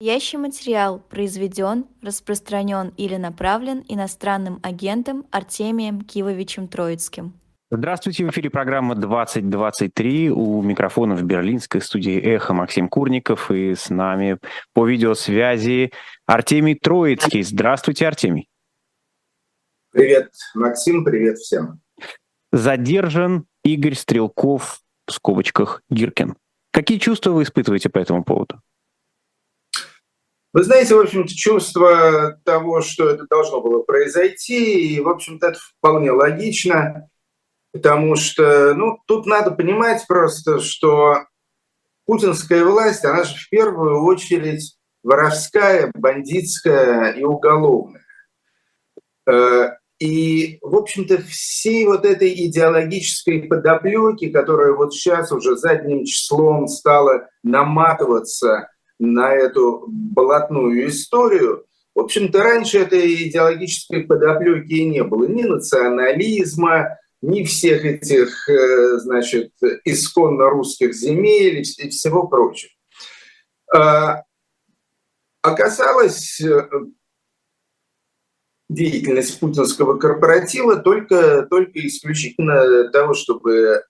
Настоящий материал произведен, распространен или направлен иностранным агентом Артемием Кивовичем Троицким. Здравствуйте, в эфире программа 2023. У микрофона в берлинской студии «Эхо» Максим Курников и с нами по видеосвязи Артемий Троицкий. Здравствуйте, Артемий. Привет, Максим, привет всем. Задержан Игорь Стрелков, в скобочках Гиркин. Какие чувства вы испытываете по этому поводу? Вы знаете, в общем-то, чувство того, что это должно было произойти, и, в общем-то, это вполне логично, потому что, ну, тут надо понимать просто, что путинская власть, она же в первую очередь воровская, бандитская и уголовная. Э, и, в общем-то, всей вот этой идеологической подоплеки, которая вот сейчас уже задним числом стала наматываться на эту блатную историю. В общем-то, раньше этой идеологической подоплеки не было. Ни национализма, ни всех этих, э, значит, исконно русских земель и всего прочего. А, оказалось, э, деятельность путинского корпоратива только, только исключительно того, чтобы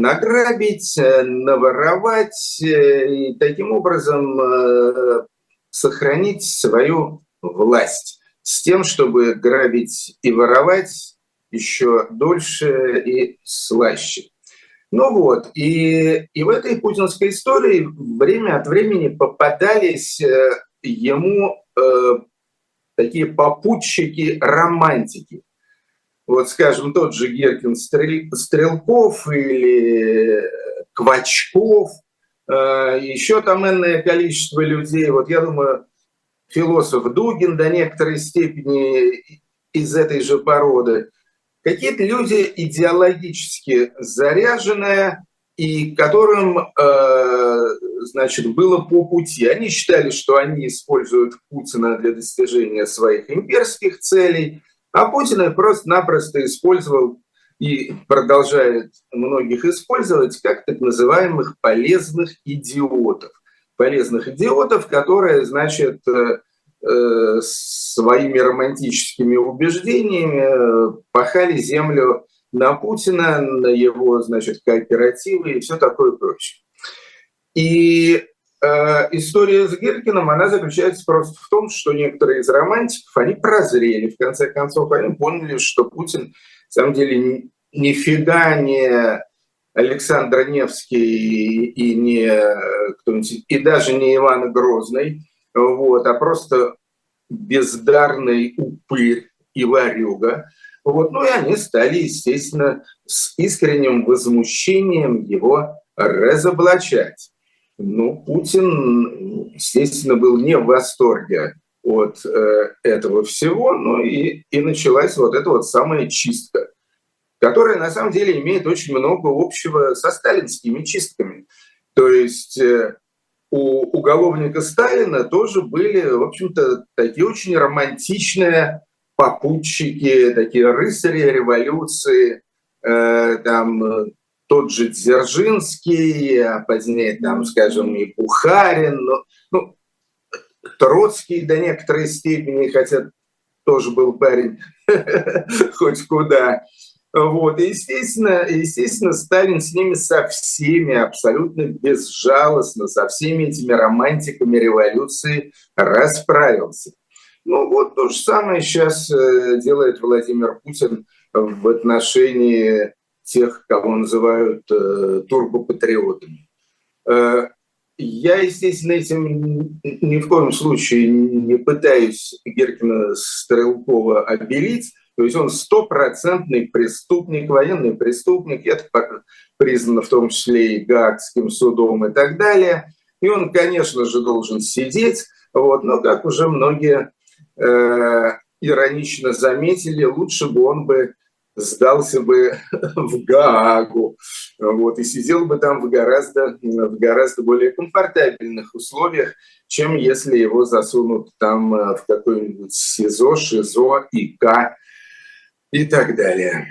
награбить, э, наворовать э, и таким образом э, сохранить свою власть с тем, чтобы грабить и воровать еще дольше и слаще. Ну вот, и, и в этой путинской истории время от времени попадались ему э, такие попутчики-романтики вот, скажем, тот же Геркин Стрелков или Квачков, э, еще там энное количество людей. Вот я думаю, философ Дугин до некоторой степени из этой же породы. Какие-то люди идеологически заряженные, и которым, э, значит, было по пути. Они считали, что они используют Путина для достижения своих имперских целей – а Путин просто-напросто использовал и продолжает многих использовать как так называемых полезных идиотов. Полезных идиотов, которые, значит, э, э, своими романтическими убеждениями э, пахали землю на Путина, на его, значит, кооперативы и все такое прочее. И история с Гиркиным, она заключается просто в том, что некоторые из романтиков, они прозрели, в конце концов, они поняли, что Путин, на самом деле, нифига не Александр Невский и, не и даже не Иван Грозный, вот, а просто бездарный упырь и варюга. Вот, ну и они стали, естественно, с искренним возмущением его разоблачать. Ну, Путин, естественно, был не в восторге от э, этого всего, ну и, и началась вот эта вот самая чистка, которая на самом деле имеет очень много общего со сталинскими чистками. То есть э, у уголовника Сталина тоже были, в общем-то, такие очень романтичные попутчики, такие рыцари революции, э, там тот же Дзержинский, а позднее, там, скажем, и Бухарин, ну, ну, Троцкий до некоторой степени, хотя тоже был парень хоть куда. Вот. И, естественно, естественно, Сталин с ними со всеми абсолютно безжалостно, со всеми этими романтиками революции расправился. Ну вот то же самое сейчас э, делает Владимир Путин в отношении тех, кого называют э, турбопатриотами. Э, я, естественно, этим ни в коем случае не пытаюсь Геркина Стрелкова обелить. То есть он стопроцентный преступник, военный преступник. Это признано в том числе и Гаагским судом и так далее. И он, конечно же, должен сидеть. Вот, но, как уже многие э, иронично заметили, лучше бы он бы сдался бы в Гаагу, вот, и сидел бы там в гораздо, в гораздо более комфортабельных условиях, чем если его засунут там э, в какой-нибудь СИЗО, ШИЗО, ИК и так далее.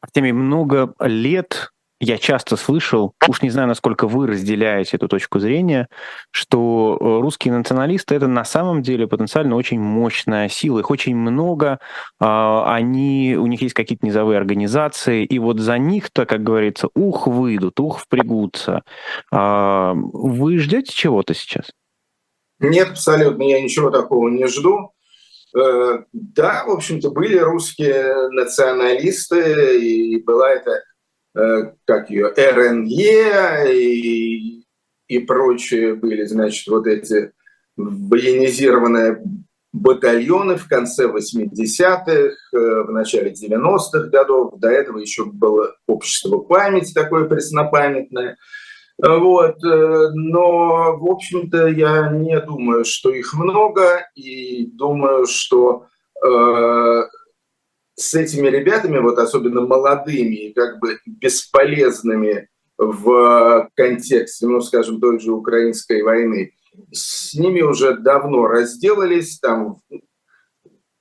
Артемий, много лет я часто слышал, уж не знаю, насколько вы разделяете эту точку зрения, что э, русские националисты это на самом деле потенциально очень мощная сила, их очень много, а, они, у них есть какие-то низовые организации, и вот за них-то, как говорится, ух выйдут, ух впрягутся. А, вы ждете чего-то сейчас? Нет, абсолютно, я ничего такого не жду. Э, да, в общем-то, были русские националисты, и была это Э, как ее, РНЕ и, и прочие были, значит, вот эти военизированные батальоны в конце 80-х, э, в начале 90-х годов. До этого еще было общество память такое преснопамятное. Вот. Э, но, в общем-то, я не думаю, что их много, и думаю, что с этими ребятами, вот особенно молодыми и как бы бесполезными в контексте, ну, скажем, той же украинской войны, с ними уже давно разделались, там,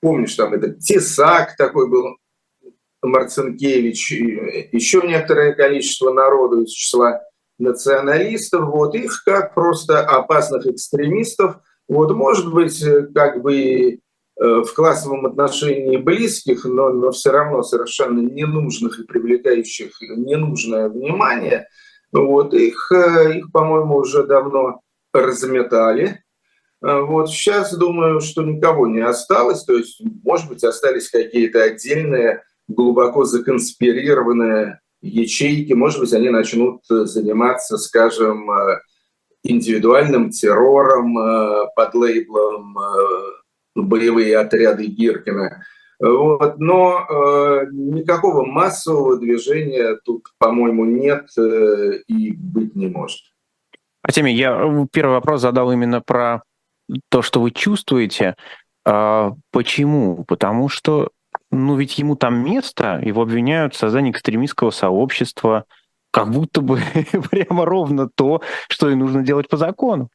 помнишь, там этот Тесак такой был, Марцинкевич, еще некоторое количество народу из числа националистов, вот их как просто опасных экстремистов, вот, может быть, как бы в классовом отношении близких, но, но все равно совершенно ненужных и привлекающих ненужное внимание, вот их, э, их по-моему, уже давно разметали. Э, вот сейчас думаю, что никого не осталось, то есть, может быть, остались какие-то отдельные, глубоко законспирированные ячейки, может быть, они начнут заниматься, скажем, индивидуальным террором под лейблом боевые отряды Гиркина. Вот. Но э, никакого массового движения тут, по-моему, нет э, и быть не может. Артемий, я э, первый вопрос задал именно про то, что вы чувствуете. А почему? Потому что, ну ведь ему там место, его обвиняют в создании экстремистского сообщества, как будто бы прямо ровно то, что и нужно делать по закону.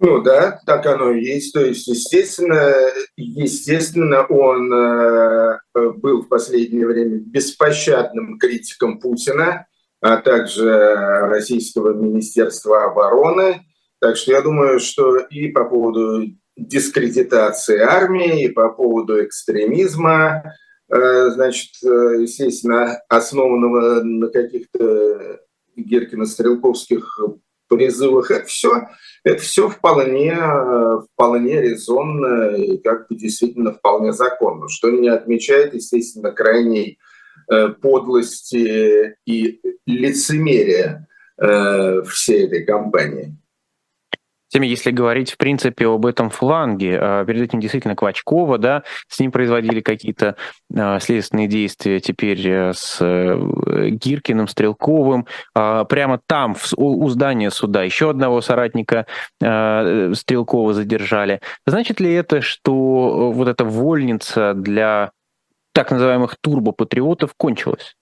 Ну да, так оно и есть. То есть, естественно, естественно, он э, был в последнее время беспощадным критиком Путина, а также Российского Министерства обороны. Так что я думаю, что и по поводу дискредитации армии, и по поводу экстремизма, э, значит, э, естественно, основанного на каких-то Геркино-стрелковских призывах, это все, это все вполне, вполне резонно и как бы действительно вполне законно, что не отмечает, естественно, крайней э, подлости и лицемерия э, всей этой кампании. Тем, если говорить, в принципе, об этом фланге, а, перед этим действительно Квачкова, да, с ним производили какие-то а, следственные действия теперь э, с э, Гиркиным, Стрелковым, а, прямо там, у здания суда, еще одного соратника э, Стрелкова задержали. Значит ли это, что вот эта вольница для так называемых турбопатриотов кончилась?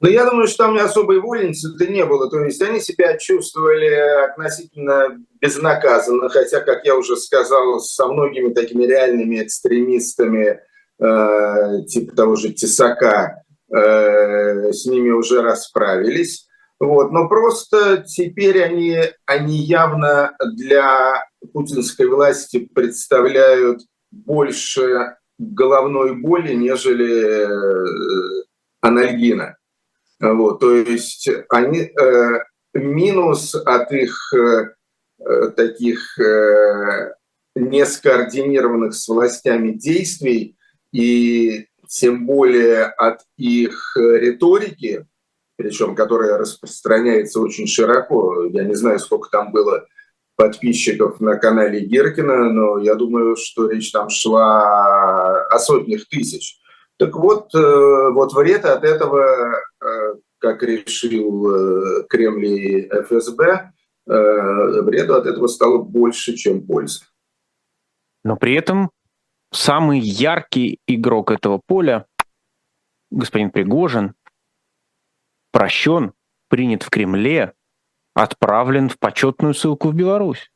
Но я думаю, что там особой вольницы-то не было. То есть они себя чувствовали относительно безнаказанно, хотя, как я уже сказал, со многими такими реальными экстремистами, э, типа того же Тесака, э, с ними уже расправились. Вот. Но просто теперь они, они явно для путинской власти представляют больше головной боли, нежели э, анальгина. Вот, то есть они, э, минус от их э, э, таких э, нескоординированных с властями действий и тем более от их риторики, причем которая распространяется очень широко. Я не знаю, сколько там было подписчиков на канале Геркина, но я думаю, что речь там шла о сотнях тысяч. Так вот, э, вот вред от этого, э, как решил э, Кремль и ФСБ, вреду от этого стало больше, чем пользы. Но при этом самый яркий игрок этого поля, господин Пригожин, прощен, принят в Кремле, отправлен в почетную ссылку в Беларусь.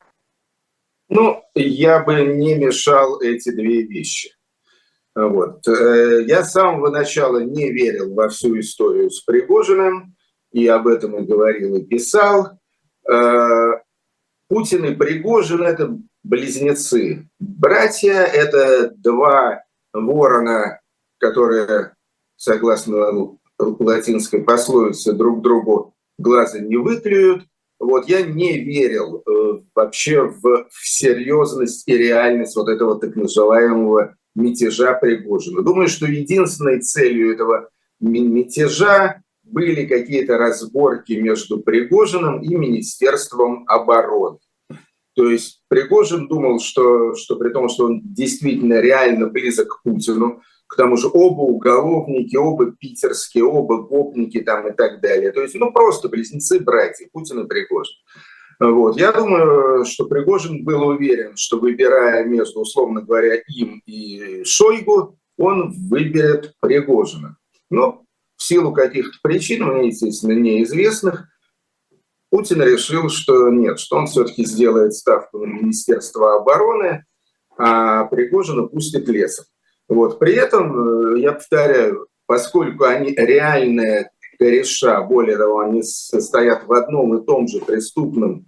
Ну, я бы не мешал эти две вещи. Вот. Э, я с самого начала не верил во всю историю с Пригожиным, и об этом и говорил, и писал. Э, Путин и Пригожин – это близнецы. Братья – это два ворона, которые, согласно латинской пословице, друг другу глаза не выклюют. Вот я не верил э, вообще в, в серьезность и реальность вот этого так называемого мятежа Пригожина. Думаю, что единственной целью этого мятежа были какие-то разборки между Пригожиным и Министерством обороны. То есть Пригожин думал, что, что при том, что он действительно реально близок к Путину, к тому же оба уголовники, оба питерские, оба гопники там и так далее. То есть, ну, просто близнецы-братья, Путин и Пригожин. Вот. Я думаю, что Пригожин был уверен, что выбирая между, условно говоря, им и Шойгу, он выберет Пригожина. Но в силу каких-то причин, мне, естественно, неизвестных, Путин решил, что нет, что он все-таки сделает ставку на Министерство обороны, а Пригожина пустит лесом. Вот. При этом, э, я повторяю, поскольку они реальные кореша, более того, они состоят в одном и том же преступном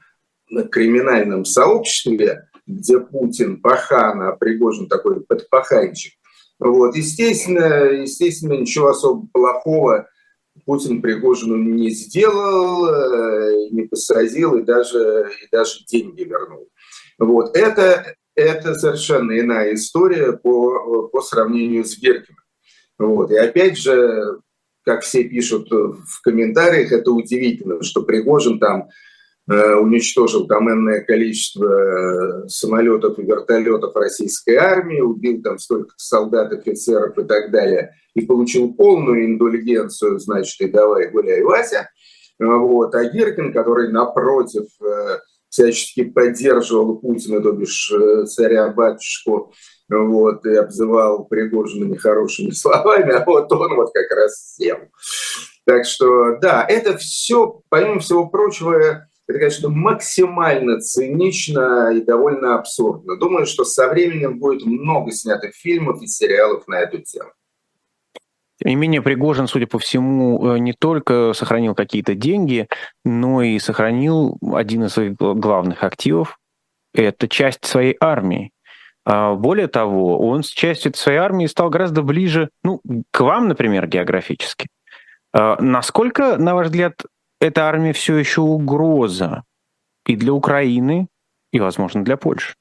криминальном сообществе, где Путин пахан, а Пригожин такой подпаханчик. Вот. Естественно, естественно, ничего особо плохого Путин Пригожину не сделал, э, не посадил и даже, и даже деньги вернул. Вот. Это, это совершенно иная история по, по сравнению с Геркиным. Вот. И опять же, как все пишут в комментариях, это удивительно, что Пригожин там э, уничтожил энное количество э, самолетов и вертолетов российской армии, убил там столько солдат, офицеров и так далее, и получил полную индульгенцию, значит, и давай гуляй, Вася. Вот. А Гиркин, который напротив э, всячески поддерживал Путина, то бишь царя-батюшку, вот, и обзывал Пригожина нехорошими словами, а вот он вот как раз сел. Так что, да, это все, помимо всего прочего, это, конечно, максимально цинично и довольно абсурдно. Думаю, что со временем будет много снятых фильмов и сериалов на эту тему. Тем не менее, Пригожин, судя по всему, э, не только сохранил какие-то деньги, но и сохранил один из своих главных активов. Это часть своей армии. А, более того, он с частью своей армии стал гораздо ближе, ну, к вам, например, географически. А, насколько, на ваш взгляд, эта армия все еще угроза и для Украины, и, возможно, для Польши?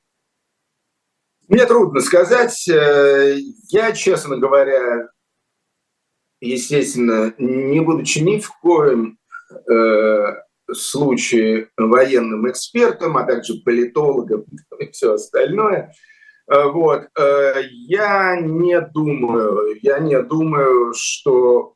Мне трудно сказать. Э, я, честно говоря, естественно, не будучи ни в коем э, случае военным экспертом, а также политологом и все остальное, вот. Э, я не думаю, я не думаю, что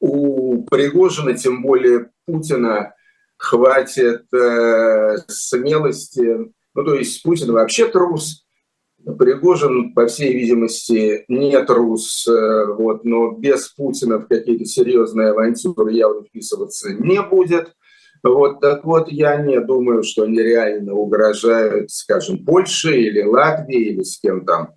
у Пригожина, тем более Путина, хватит э, смелости. Ну, то есть Путин вообще трус, Пригожин, по всей видимости, не трус, вот, но без Путина в какие-то серьезные авантюры явно вписываться не будет. Вот, так вот, я не думаю, что они реально угрожают, скажем, Польше или Латвии или с кем там,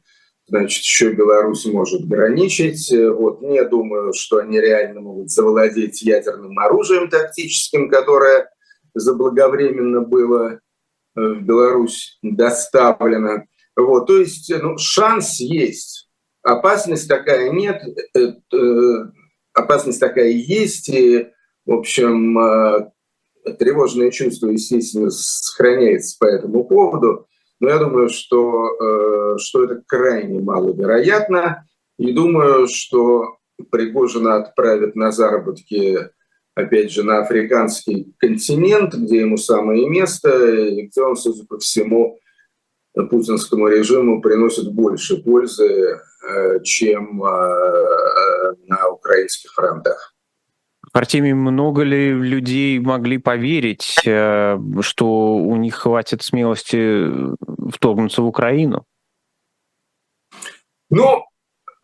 значит, еще Беларусь может граничить. Вот, не думаю, что они реально могут завладеть ядерным оружием тактическим, которое заблаговременно было э, в Беларусь доставлено. Вот, то есть ну, шанс есть. Опасность такая нет, э, э, опасность такая есть, и, в общем, тревожное чувство, естественно, сохраняется по этому поводу, но я думаю, что, э, что это крайне маловероятно, и думаю, что Пригожина отправят на заработки, опять же, на африканский континент, где ему самое место, и где он, судя по всему, путинскому режиму приносит больше пользы, э, чем э, на украинских фронтах. Артемий, много ли людей могли поверить, э, что у них хватит смелости вторгнуться в Украину? Ну,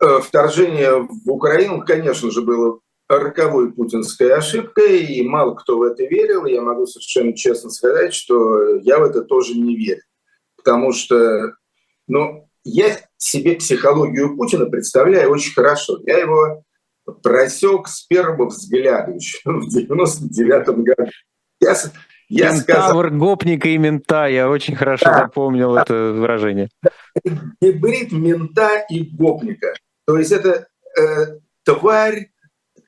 э, вторжение в Украину, конечно же, было роковой путинской ошибкой, и мало кто в это верил. Я могу совершенно честно сказать, что я в это тоже не верю. Потому что, ну, я себе психологию Путина представляю очень хорошо. Я его просек с первого взгляда еще в 99 году. Я, я Кентавр, сказал... гопника и мента. Я очень хорошо да, запомнил да. это выражение. Гибрид мента и гопника. То есть это э, тварь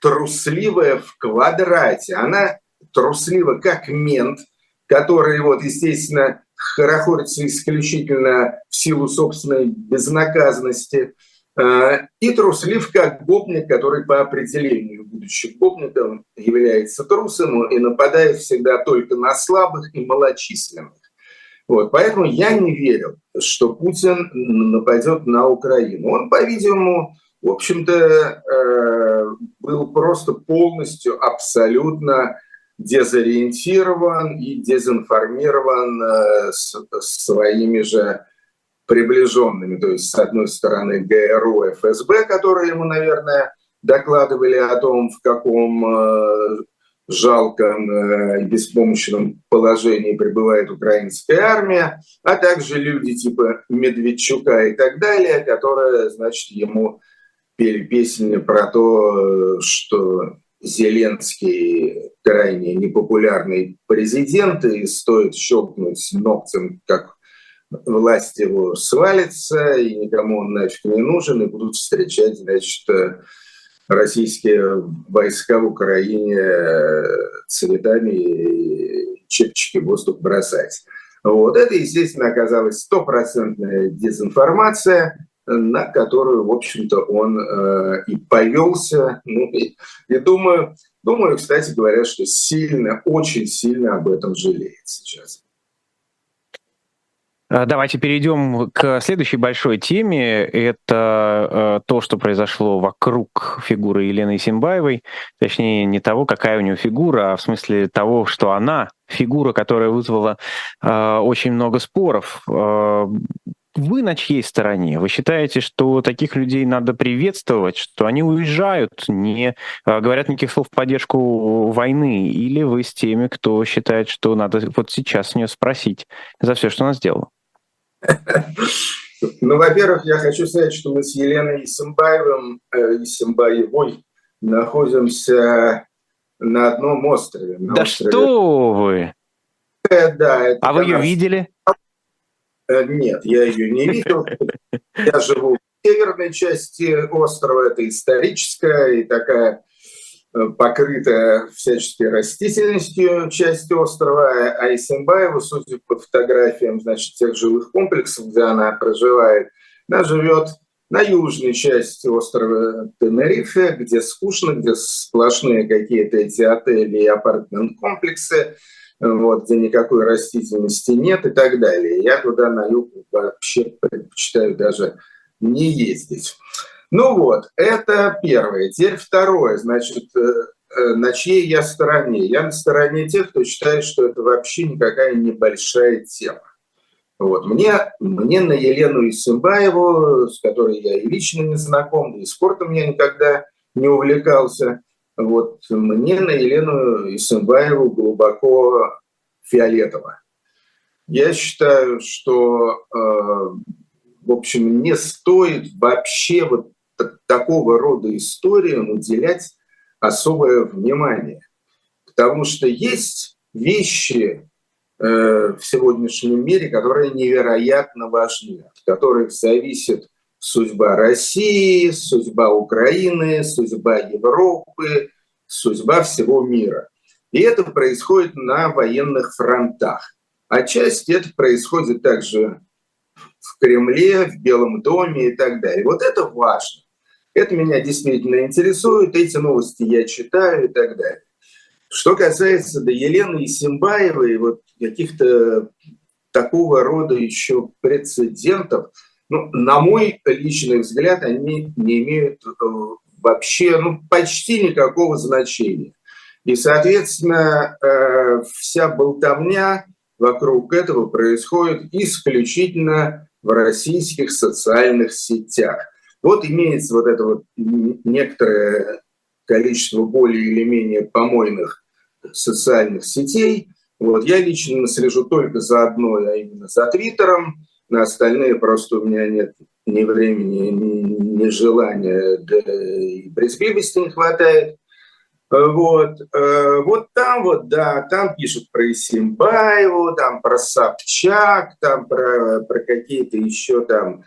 трусливая в квадрате. Она труслива как мент, который, вот, естественно, хорохорится исключительно в силу собственной безнаказанности, и труслив как гопник, который по определению, будучи гопником, является трусом и нападает всегда только на слабых и малочисленных. Вот, поэтому я не верил, что Путин нападет на Украину. Он, по-видимому, в общем-то, э, был просто полностью, абсолютно дезориентирован и дезинформирован э, своими же приближенными. То есть, с одной стороны, ГРУ, ФСБ, которые ему, наверное, докладывали о том, в каком э, жалком и беспомощном положении пребывает украинская армия, а также люди типа Медведчука и так далее, которые, значит, ему пели песни про то, что Зеленский крайне непопулярный президент, и стоит щелкнуть ногтем, как власть его свалится, и никому он нафиг не нужен, и будут встречать, значит, российские войска в Украине цветами и чепчики в воздух бросать. Вот. Это, естественно, оказалась стопроцентная дезинформация, на которую, в общем-то, он э, и повелся. Ну, и, и думаю, думаю, кстати говоря, что сильно, очень сильно об этом жалеет сейчас. А, давайте перейдем к следующей большой теме. Это э, то, что произошло вокруг фигуры Елены Симбаевой. Точнее, не того, какая у нее фигура, а в смысле того, что она фигура, которая вызвала э, очень много споров. Э, вы на чьей стороне? Вы считаете, что таких людей надо приветствовать, что они уезжают, не говорят никаких слов в поддержку войны? Или вы с теми, кто считает, что надо вот сейчас с нее спросить за все, что она сделала? Ну, во-первых, я хочу сказать, что мы с Еленой Исимбаевым, э, Исимбаевой находимся на одном острове. На да острове. что вы! Э, да, а вы ее видели? Э, нет, я ее не видел. Я живу в северной части острова, это историческая и такая покрытая всяческой растительностью часть острова, а Исимбаева, судя по фотографиям, значит, тех жилых комплексов, где она проживает, она живет на южной части острова Тенерифе, где скучно, где сплошные какие-то эти отели и апартмент-комплексы, вот, где никакой растительности нет и так далее. Я туда на юг вообще предпочитаю даже не ездить. Ну вот, это первое. Теперь второе, значит, э, э, на чьей я стороне? Я на стороне тех, кто считает, что это вообще никакая небольшая тема. Вот. Мне, мне на Елену Исимбаеву, с которой я и лично не знаком, и спортом я никогда не увлекался, вот мне на Елену Исымбаеву глубоко фиолетово. Я считаю, что, э, в общем, не стоит вообще вот такого рода историям уделять особое внимание. Потому что есть вещи э, в сегодняшнем мире, которые невероятно важны, от которых зависит судьба России, судьба Украины, судьба Европы, судьба всего мира. И это происходит на военных фронтах. Отчасти это происходит также в Кремле, в Белом доме и так далее. Вот это важно. Это меня действительно интересует, эти новости я читаю и так далее. Что касается до Елены Исимбаевой, вот каких-то такого рода еще прецедентов – ну, на мой личный взгляд, они не имеют э, вообще ну, почти никакого значения. И, соответственно, э, вся болтовня вокруг этого происходит исключительно в российских социальных сетях. Вот имеется вот это вот некоторое количество более или менее помойных социальных сетей. Вот я лично слежу только за одной, а именно за Твиттером. на остальные просто у меня нет ни времени, ни желания, да и брезгливости не хватает. Вот, э, вот там вот, да, там пишут про Исимбаеву, там про Собчак, там про, про какие-то еще там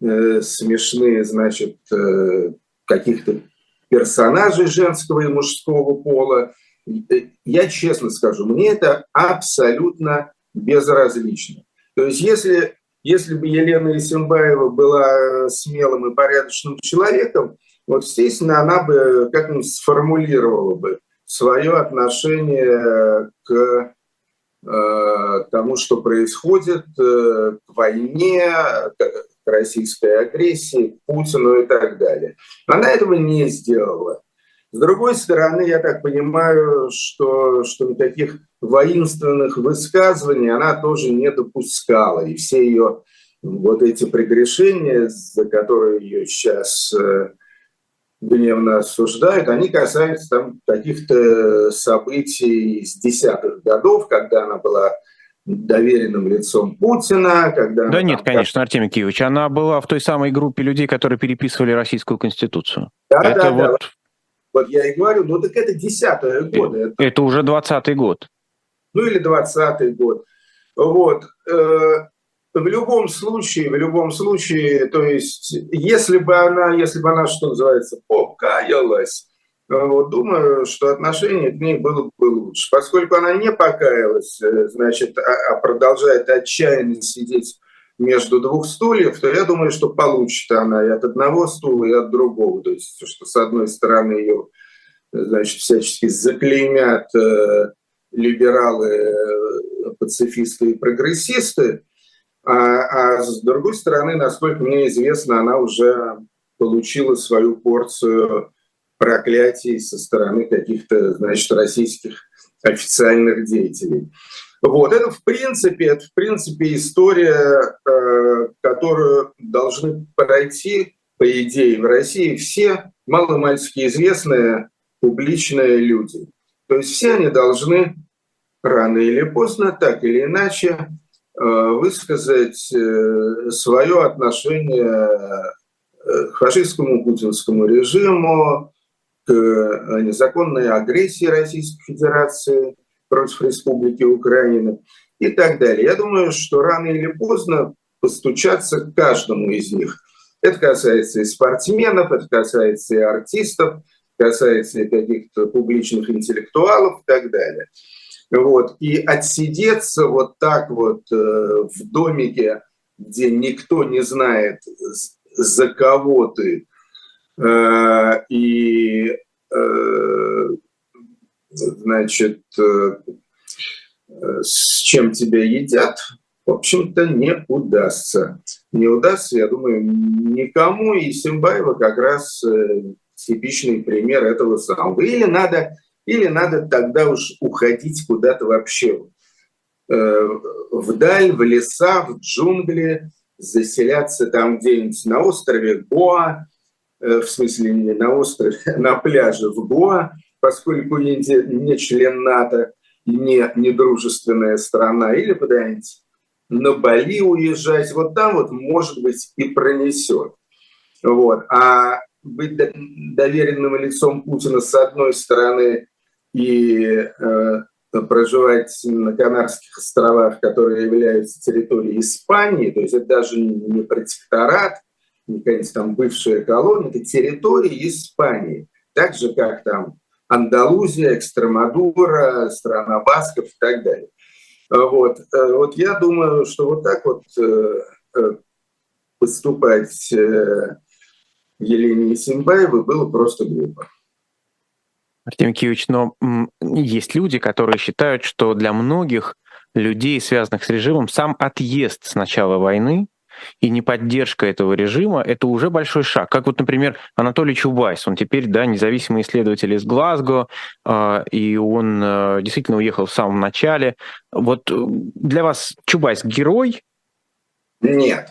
э, смешные, значит, э, каких-то персонажей женского и мужского пола. Э, я честно скажу, мне это абсолютно безразлично. То есть если, если бы Елена Исимбаева была смелым и порядочным человеком, вот, естественно, она бы как-нибудь сформулировала бы свое отношение к э, тому, что происходит, э, к войне, российской агрессии, к Путину и так далее. Она этого не сделала. С другой стороны, я так понимаю, что, что никаких воинственных высказываний она тоже не допускала. И все ее вот эти прегрешения, за которые ее сейчас э, гневно осуждают, они касаются там каких-то событий с десятых годов, когда она была доверенным лицом Путина, когда... Да нет, там... конечно, Артемий Киевич, она была в той самой группе людей, которые переписывали Российскую Конституцию. Да, это да, вот... да. Вот я и говорю, ну так это десятые годы. Это, это уже двадцатый год. Ну или двадцатый год. Вот. Э, в любом случае, в любом случае, то есть, если бы она, если бы она, что называется, покаялась, вот, думаю, что отношение к ней было бы лучше. Поскольку она не покаялась, э, значит, а, а продолжает отчаянно сидеть между двух стульев, то я думаю, что получит она и от одного стула, и от другого. То есть, что с одной стороны ее, значит, всячески заклеймят э, либералы, э, пацифисты и прогрессисты, а, а с другой стороны, насколько мне известно, она уже получила свою порцию проклятий со стороны каких-то, значит, российских официальных деятелей. Вот, это в принципе, это в принципе история, э, которую должны пройти, по идее, в России все маломальски известные публичные люди. То есть все они должны рано или поздно, так или иначе, Э, высказать э, свое отношение э, к фашистскому путинскому режиму, незаконной агрессии Российской Федерации против Республики Украины и так далее. Я думаю, что рано или поздно постучаться к каждому из них. Это касается и спортсменов, это касается и артистов, касается и каких-то публичных интеллектуалов и так далее. Вот. И отсидеться вот так вот э, в домике, где никто не знает, за кого ты, э, и, э, значит, с чем тебя едят, в общем-то, не удастся. Не удастся, я думаю, никому, и Симбаева как раз типичный пример этого самого. Или надо или надо тогда уж уходить куда-то вообще э, вдаль, в леса, в джунгли, заселяться там где-нибудь на острове Гоа, э, в смысле не на острове, на пляже в Гоа, поскольку Индия не член НАТО не, не дружественная страна, или куда-нибудь на Бали уезжать, вот там вот, может быть, и пронесет. Вот. А быть доверенным лицом Путина с одной стороны и э, проживать на Канарских островах, которые являются территорией Испании, то есть это даже не протекторат, не какая-нибудь там бывшая колония, это территория Испании, так же как там Андалузия, Экстремадура, страна Басков и так далее. Вот, э, вот я думаю, что вот так вот э, э, поступать Елене Симбаевой было просто глупо. Артемий Киевич, но есть люди, которые считают, что для многих людей, связанных с режимом, сам отъезд с начала войны и неподдержка этого режима — это уже большой шаг. Как вот, например, Анатолий Чубайс, он теперь да, независимый исследователь из Глазго, э, и он э, действительно уехал в самом начале. Вот э, для вас Чубайс герой? Нет.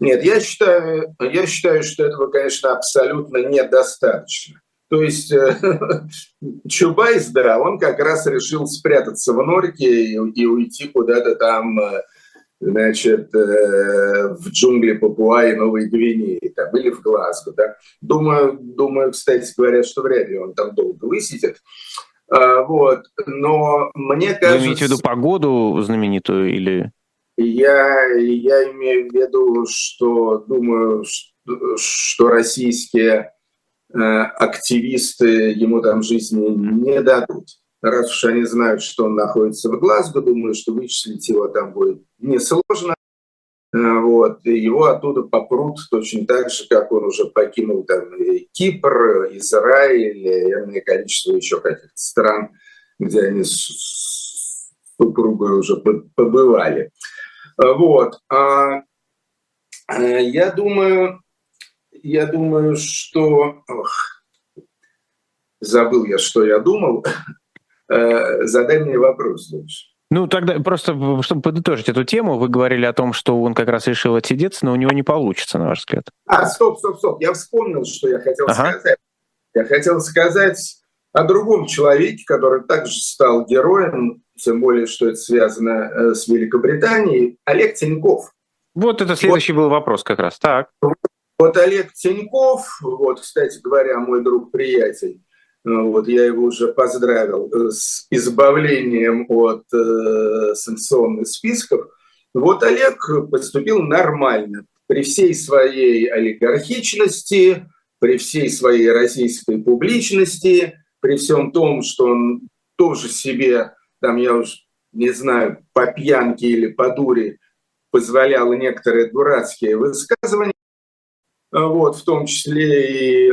Нет, я считаю, я считаю, что этого, конечно, абсолютно недостаточно. То есть э, Чубайс, да, он как раз решил спрятаться в норке и, и уйти куда-то там значит, э, в джунгли Папуа и Новой Гвинеи, там, или в Глазго. Да? Думаю, думаю, кстати говоря, что вряд ли он там долго высидит. А, вот. Но мне кажется... Вы имеете в виду погоду знаменитую или... Я, я имею в виду, что думаю, что, что российские э, активисты ему там жизни не дадут. Раз уж они знают, что он находится в Глазго, думаю, что вычислить его там будет несложно. Э, вот. И его оттуда попрут точно так же, как он уже покинул там Кипр, Израиль, и энное количество еще каких-то стран, где они с супругой уже побывали. Вот. А, э, я думаю, я думаю, что... Ох, забыл я, что я думал. Задай мне вопрос лучше. Ну, тогда просто, чтобы подытожить эту тему, вы говорили о том, что он как раз решил отсидеться, но у него не получится, на ваш взгляд. А, стоп, стоп, стоп. Я вспомнил, что я хотел ага. сказать. Я хотел сказать о другом человеке, который также стал героем, тем более, что это связано э, с Великобританией, Олег Тиньков. Вот это следующий вот, был вопрос как раз. Так. Вот Олег Тиньков, вот, кстати говоря, мой друг-приятель, вот я его уже поздравил э, с избавлением от э, санкционных списков. Вот Олег поступил нормально. При всей своей олигархичности, при всей своей российской публичности, при всем том, что он тоже себе, там я уж не знаю, по пьянке или по дуре позволял некоторые дурацкие высказывания, вот, в том числе и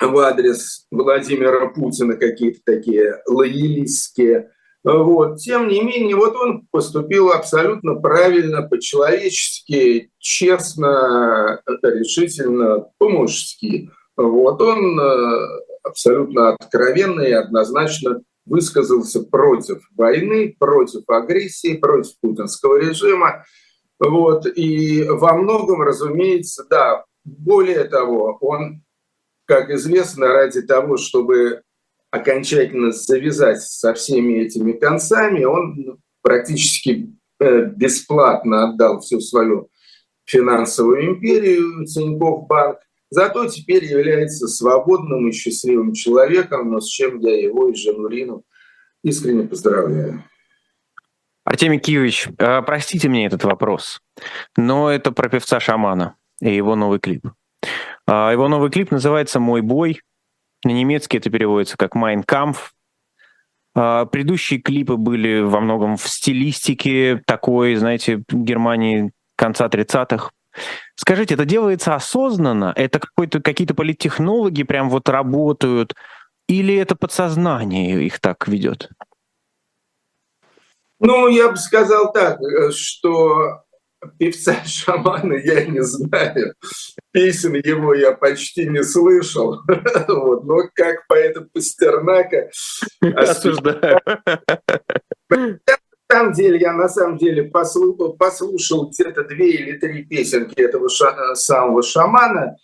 в адрес Владимира Путина какие-то такие лоялистские. Вот. Тем не менее, вот он поступил абсолютно правильно, по-человечески, честно, решительно, по-мужски. Вот он э, абсолютно откровенно и однозначно высказался против войны, против агрессии, против путинского режима. Вот. И во многом, разумеется, да, более того, он как известно, ради того, чтобы окончательно завязать со всеми этими концами, он практически э, бесплатно отдал всю свою финансовую империю Тинькофф Банк, зато теперь является свободным и счастливым человеком, но с чем я его и жену Рину искренне поздравляю. Артемий Киевич, э, простите мне этот вопрос, но это про певца Шамана и его новый клип. А, его новый клип называется «Мой бой». На немецкий это переводится как «Mein Kampf». А, предыдущие клипы были во многом в стилистике такой, знаете, Германии конца 30-х. Скажите, это делается осознанно? Это какие-то политтехнологи прям вот работают? Или это подсознание их так ведет? Ну, я бы сказал так, э, что певца-шамана я не знаю. Песен его я почти не слышал. вот. Но как поэта Пастернака... Осуждаю. На самом деле, я на самом деле послушал, послушал где-то две или три песенки этого ша, самого шамана.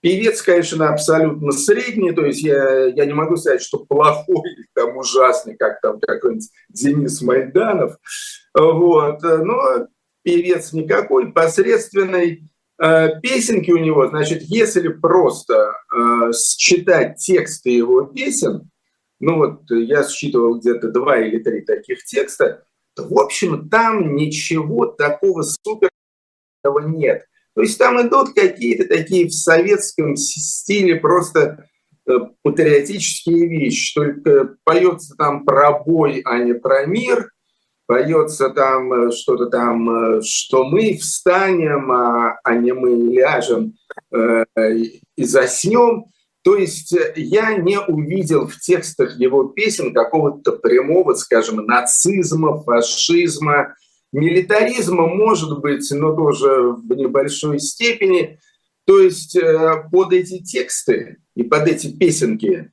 Певец, конечно, абсолютно средний, то есть я, я не могу сказать, что плохой или там ужасный, как там какой-нибудь Денис Майданов. Вот. Но певец никакой, посредственной э, песенки у него, значит, если просто э, считать тексты его песен, ну вот я считывал где-то два или три таких текста, то, в общем, там ничего такого суперного нет. То есть там идут какие-то такие в советском стиле просто э, патриотические вещи, только поется там про бой, а не про мир – поется там э, что-то там, э, что мы встанем, а, а не мы ляжем э, и заснем. То есть я не увидел в текстах его песен какого-то прямого, скажем, нацизма, фашизма, милитаризма, может быть, но тоже в небольшой степени. То есть под эти тексты и под эти песенки,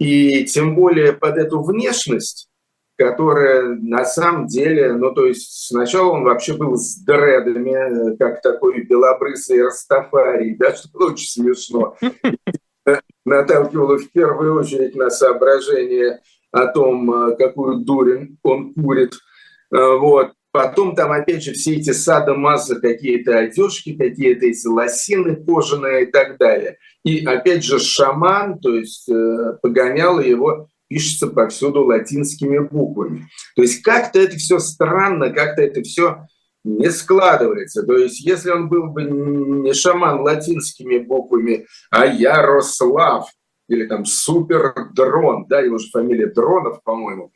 и тем более под эту внешность, которая на самом деле, ну то есть сначала он вообще был с дредами, как такой белобрысый растафарий, да, что очень смешно. Наталкивало в первую очередь на соображение о том, какую дурь он курит. Вот. Потом там, опять же, все эти садомазы, какие-то одежки, какие-то эти лосины кожаные и так далее. И, опять же, шаман, то есть э, погонял его, пишется повсюду латинскими буквами. То есть как-то это все странно, как-то это все не складывается. То есть если он был бы не шаман латинскими буквами, а Ярослав, или там Супердрон, да, его же фамилия Дронов, по-моему,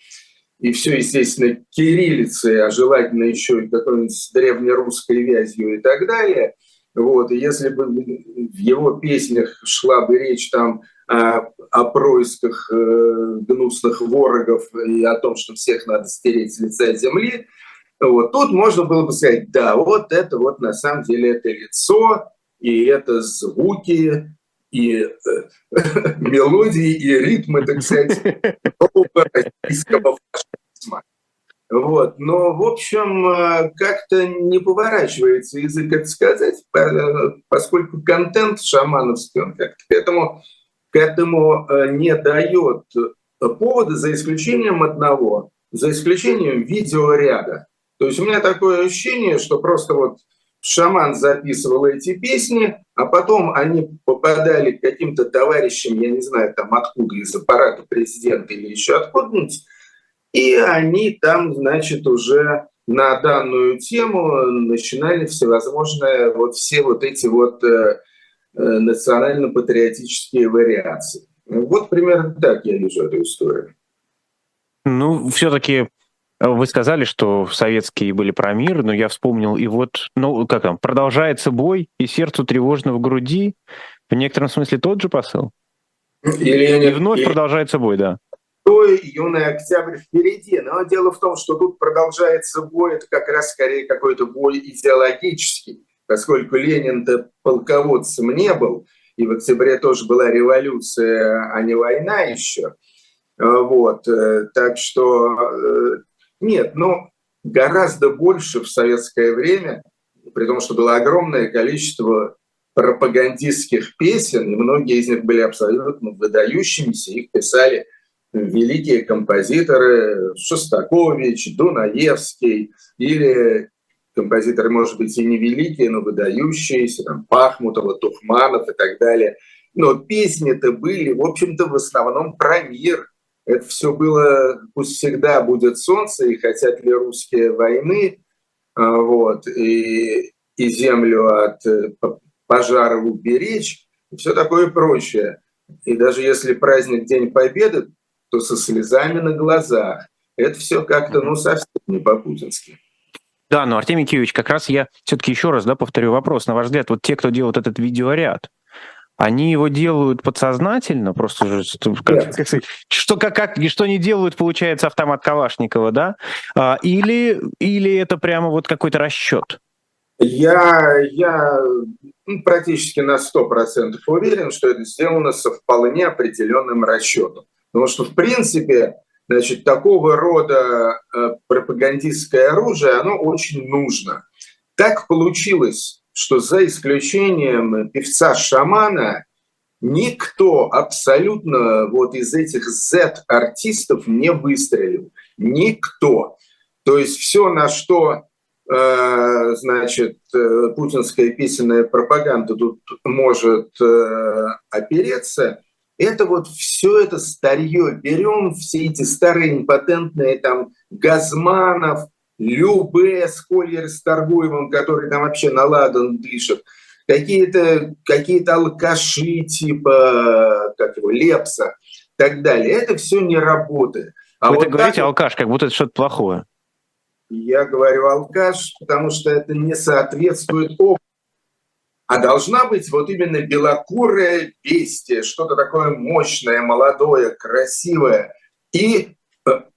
и все, естественно, кириллицей, а желательно еще и какой-нибудь древнерусской вязью и так далее. Вот, и если бы в его песнях шла бы речь там о, о происках э, гнусных ворогов и о том, что всех надо стереть с лица земли, вот тут можно было бы сказать, да, вот это вот на самом деле это лицо, и это звуки, и э, мелодии, и ритмы, так сказать, российского фашизма. Вот. Но, в общем, э, как-то не поворачивается язык это сказать, поскольку контент шамановский, он как-то к этому, этому э, не дает повода, за исключением одного, за исключением видеоряда. То есть у меня такое ощущение, что просто вот шаман записывал эти песни, а потом они попадали к каким-то товарищам, я не знаю, там откуда, из аппарата президента или еще откуда-нибудь, и они там, значит, уже на данную тему начинали всевозможные, вот все вот эти вот э, э, национально-патриотические вариации. Вот примерно так я вижу эту историю. Ну, все-таки вы сказали, что советские были про мир, но я вспомнил, и вот, ну, как там, продолжается бой, и сердцу тревожно в груди. В некотором смысле тот же посыл? Или, и вновь или... продолжается бой, да. То юный октябрь впереди. Но дело в том, что тут продолжается бой, это как раз скорее какой-то бой идеологический, поскольку Ленин-то полководцем не был, и в октябре тоже была революция, а не война еще. Вот, э, так что э, нет, но гораздо больше в советское время, при том, что было огромное количество пропагандистских песен, и многие из них были абсолютно выдающимися, их писали великие композиторы Шостакович, Дунаевский, или композиторы, может быть, и не великие, но выдающиеся, там, Пахмутова, Тухманов и так далее. Но песни-то были, в общем-то, в основном про мир – это все было, пусть всегда будет солнце, и хотят ли русские войны, а, вот, и, и землю от э, пожара уберечь, и все такое прочее. И даже если праздник День Победы, то со слезами на глазах. Это все как-то, ну, совсем не по-путински. Да, но Артемий Киевич, как раз я все-таки еще раз да, повторю вопрос. На ваш взгляд, вот те, кто делают этот видеоряд, они его делают подсознательно, просто же, как, как что, как, как, что не делают, получается, автомат Калашникова, да? А, или, или это прямо вот какой-то расчет? Я, я ну, практически на 100% уверен, что это сделано со вполне определенным расчетом. Потому что, в принципе, значит, такого рода э, пропагандистское оружие, оно очень нужно. Так получилось, что за исключением певца-шамана никто абсолютно вот из этих Z-артистов не выстрелил. Никто. То есть все, на что э, значит, э, путинская песенная пропаганда тут может опереться, это вот все это старье. Берем все эти старые импотентные там Газманов, Любе с Кольер с Торгуевым, который там вообще наладан дышит, какие-то какие алкаши типа как его, Лепса и так далее. Это все не работает. А Вы вот так говорите так, алкаш, как будто это что-то плохое. Я говорю алкаш, потому что это не соответствует опыту. А должна быть вот именно белокурая бестия, что-то такое мощное, молодое, красивое. И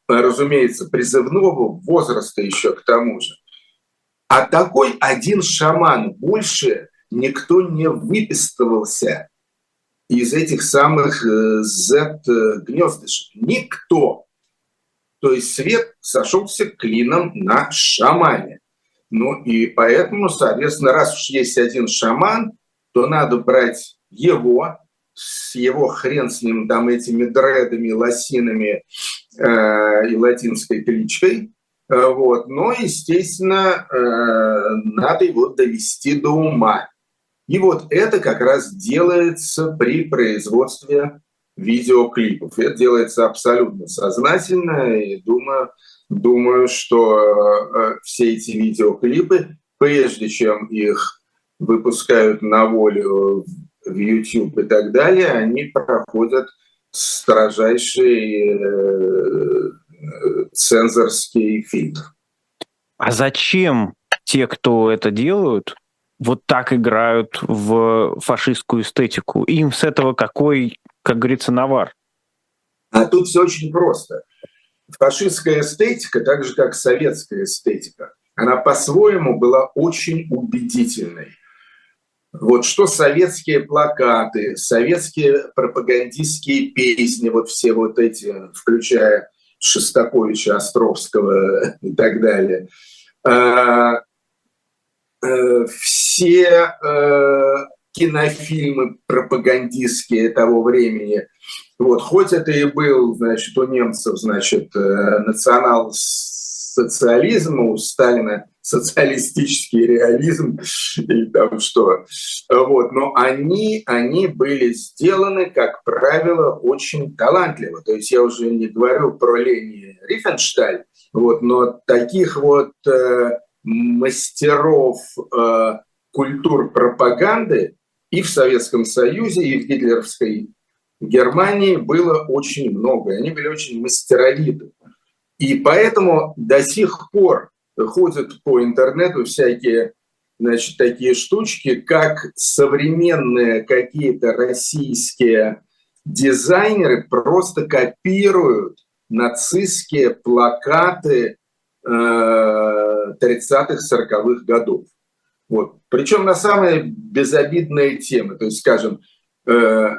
разумеется, призывного возраста еще к тому же. А такой один шаман больше никто не выписывался из этих самых э, Z-гнездышек. Никто. То есть свет сошелся клином на шамане. Ну и поэтому, соответственно, раз уж есть один шаман, то надо брать его, с его хрен с ним там этими дредами, лосинами э, и латинской кличкой, Вот. Но, естественно, надо его довести до ума. И вот это как раз делается при производстве видеоклипов. Это делается абсолютно сознательно, и думаю, думаю что все эти видеоклипы, прежде чем их выпускают на волю в YouTube и так далее, они проходят строжайший э, цензорский фильтр. А зачем те, кто это делают, вот так играют в фашистскую эстетику? Им с этого какой, как говорится, навар? А тут все очень просто. Фашистская эстетика, так же как советская эстетика, она по-своему была очень убедительной. Вот что советские плакаты, советские пропагандистские песни, вот все вот эти, включая Шостаковича, Островского и так далее. А, э, все э, кинофильмы пропагандистские того времени. Вот, хоть это и был, значит, у немцев, значит, э, национал-социализм, у Сталина социалистический реализм и там что. Вот. Но они, они были сделаны, как правило, очень талантливо. То есть я уже не говорю про Лени Рифеншталь, вот, но таких вот э, мастеров э, культур пропаганды и в Советском Союзе, и в гитлеровской Германии было очень много. Они были очень мастеровиты. И поэтому до сих пор ходят по интернету всякие значит, такие штучки, как современные какие-то российские дизайнеры просто копируют нацистские плакаты э, 30-х, 40-х годов. Вот. Причем на самые безобидные темы, то есть, скажем,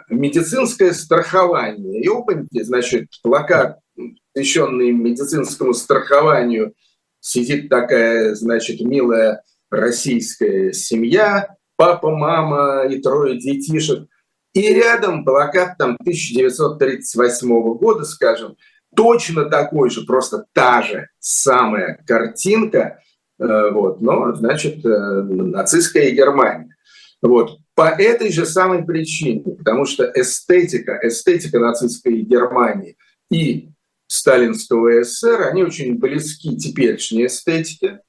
медицинское страхование. И опаньте, значит, плакат, посвященный медицинскому страхованию – сидит такая, значит, милая российская семья, папа, мама и трое детишек. И рядом плакат там 1938 года, скажем, точно такой же, просто та же самая картинка, э, вот, но, значит, э, нацистская Германия. Вот. По этой же самой причине, потому что эстетика, эстетика нацистской Германии и сталинского СССР, они очень близки теперешней эстетике.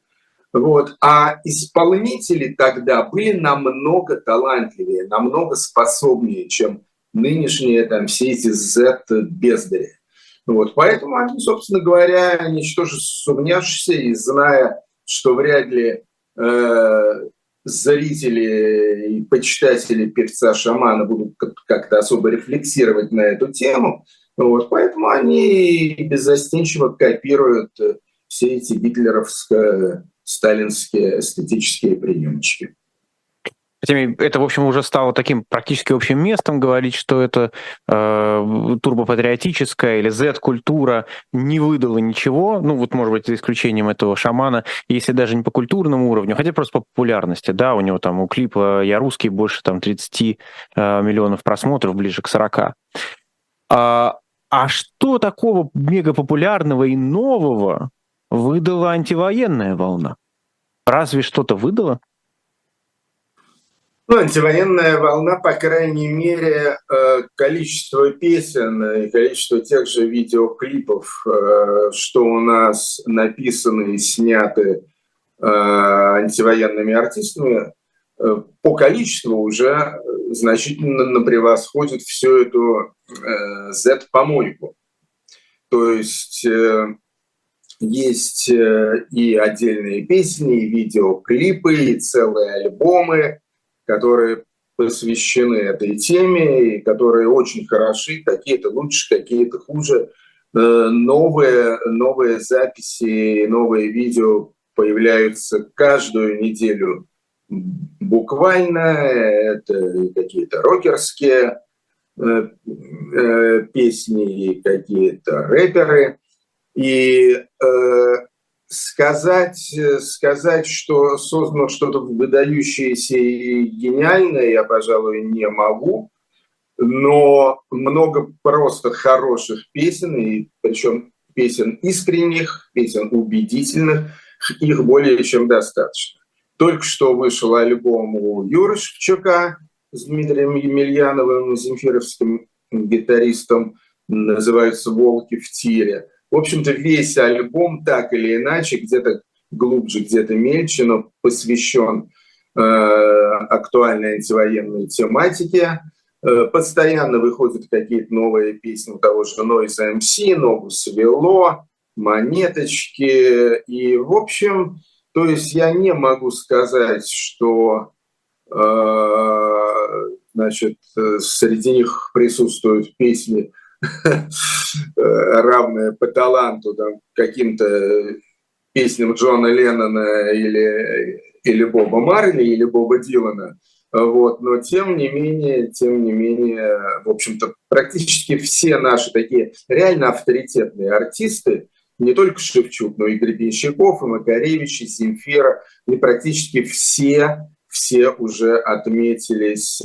Вот. А исполнители тогда были намного талантливее, намного способнее, чем нынешние там, все эти Z-бездари. Вот. Поэтому они, собственно говоря, ничтоже сумнявшиеся и зная, что вряд ли э, зрители и почитатели певца шамана будут как-то особо рефлексировать на эту тему, вот, поэтому они беззастенчиво копируют э, все эти гитлеровско-сталинские эстетические приемчики. Это, в общем, уже стало таким практически общим местом говорить, что это э, турбопатриотическая или Z-культура не выдала ничего, ну вот, может быть, за исключением этого шамана, если даже не по культурному уровню, хотя просто по популярности, да, у него там у клипа «Я русский» больше там 30 э, миллионов просмотров, ближе к 40. А, а что такого мегапопулярного и нового выдала антивоенная волна? Разве что-то выдала? Ну, антивоенная волна, по крайней мере, э, количество песен и количество тех же видеоклипов, э, что у нас написаны и сняты э, антивоенными артистами, по количеству уже значительно превосходит всю эту Z-помойку. То есть есть и отдельные песни, и видеоклипы, и целые альбомы, которые посвящены этой теме, и которые очень хороши, какие-то лучше, какие-то хуже. Новые, новые записи, новые видео появляются каждую неделю буквально, это какие-то рокерские э, э, песни, какие-то рэперы. И э, сказать, сказать, что создано что-то выдающееся и гениальное, я, пожалуй, не могу. Но много просто хороших песен, и причем песен искренних, песен убедительных, их более чем достаточно. Только что вышел альбом у Юры Шевчука с Дмитрием Емельяновым, земфировским гитаристом, называется «Волки в тире». В общем-то, весь альбом так или иначе, где-то глубже, где-то мельче, но посвящен э, актуальной антивоенной тематике. Э, постоянно выходят какие-то новые песни у того же Noise MC, Ногу свело, монеточки. И, в общем, то есть я не могу сказать, что э, значит, среди них присутствуют песни, равные по таланту там, каким-то песням Джона Леннона или, или Боба Марли, или Боба Дилана. Вот. Но тем не менее, тем не менее, в общем-то, практически все наши такие реально авторитетные артисты, не только Шевчук, но и Гребенщиков, и Макаревич, и Земфира, и практически все, все уже отметились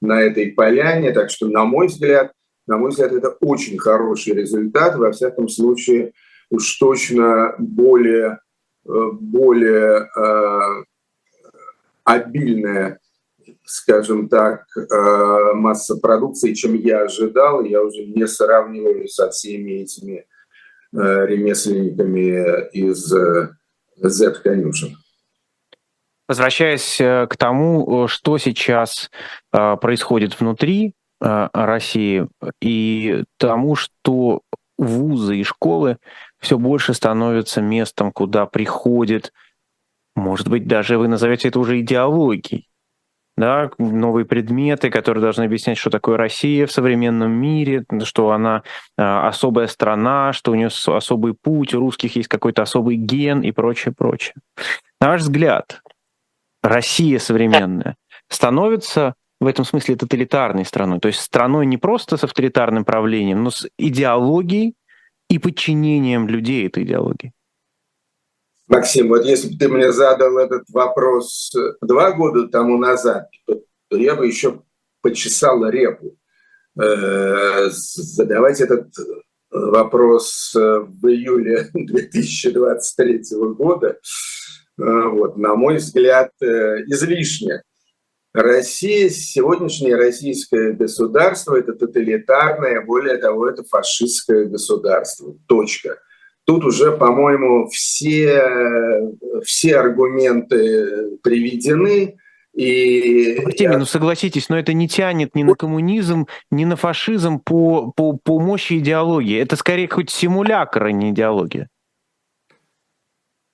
на этой поляне. Так что, на мой взгляд, на мой взгляд, это очень хороший результат. Во всяком случае, уж точно более, э, более э, обильная, скажем так, э, масса продукции, чем я ожидал. Я уже не сравниваю со всеми этими ремесленниками из Z-конюшен. Возвращаясь к тому, что сейчас происходит внутри России и тому, что вузы и школы все больше становятся местом, куда приходит, может быть, даже вы назовете это уже идеологией, да, новые предметы, которые должны объяснять, что такое Россия в современном мире, что она э, особая страна, что у нее особый путь, у русских есть какой-то особый ген и прочее, прочее. На ваш взгляд, Россия современная становится в этом смысле тоталитарной страной, то есть страной не просто с авторитарным правлением, но с идеологией и подчинением людей этой идеологии. Максим, вот если бы ты мне задал этот вопрос э, два года тому назад, то, я бы еще почесал репу. Э, задавать этот вопрос э, в июле 2023 года, вот, на мой взгляд, излишне. Россия, сегодняшнее российское государство – это тоталитарное, более того, это фашистское государство. Точка. Тут уже, по-моему, все, все аргументы приведены. И Артемий, ну согласитесь, но это не тянет ни на коммунизм, ни на фашизм по, по, по мощи идеологии. Это скорее хоть симулятор, а не идеология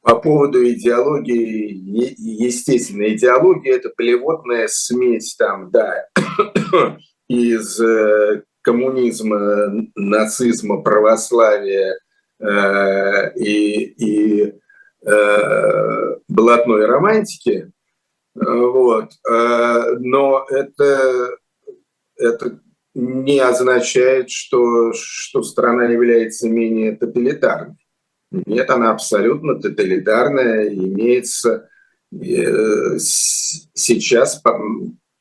по поводу идеологии, естественно, идеология – это плевотная смесь там, да, из э, коммунизма, нацизма, православия э, и, и э, блатной романтики, вот. Э, но это, это не означает, что, что страна является менее тоталитарной. Нет, она абсолютно тоталитарная, имеется э, сейчас, по,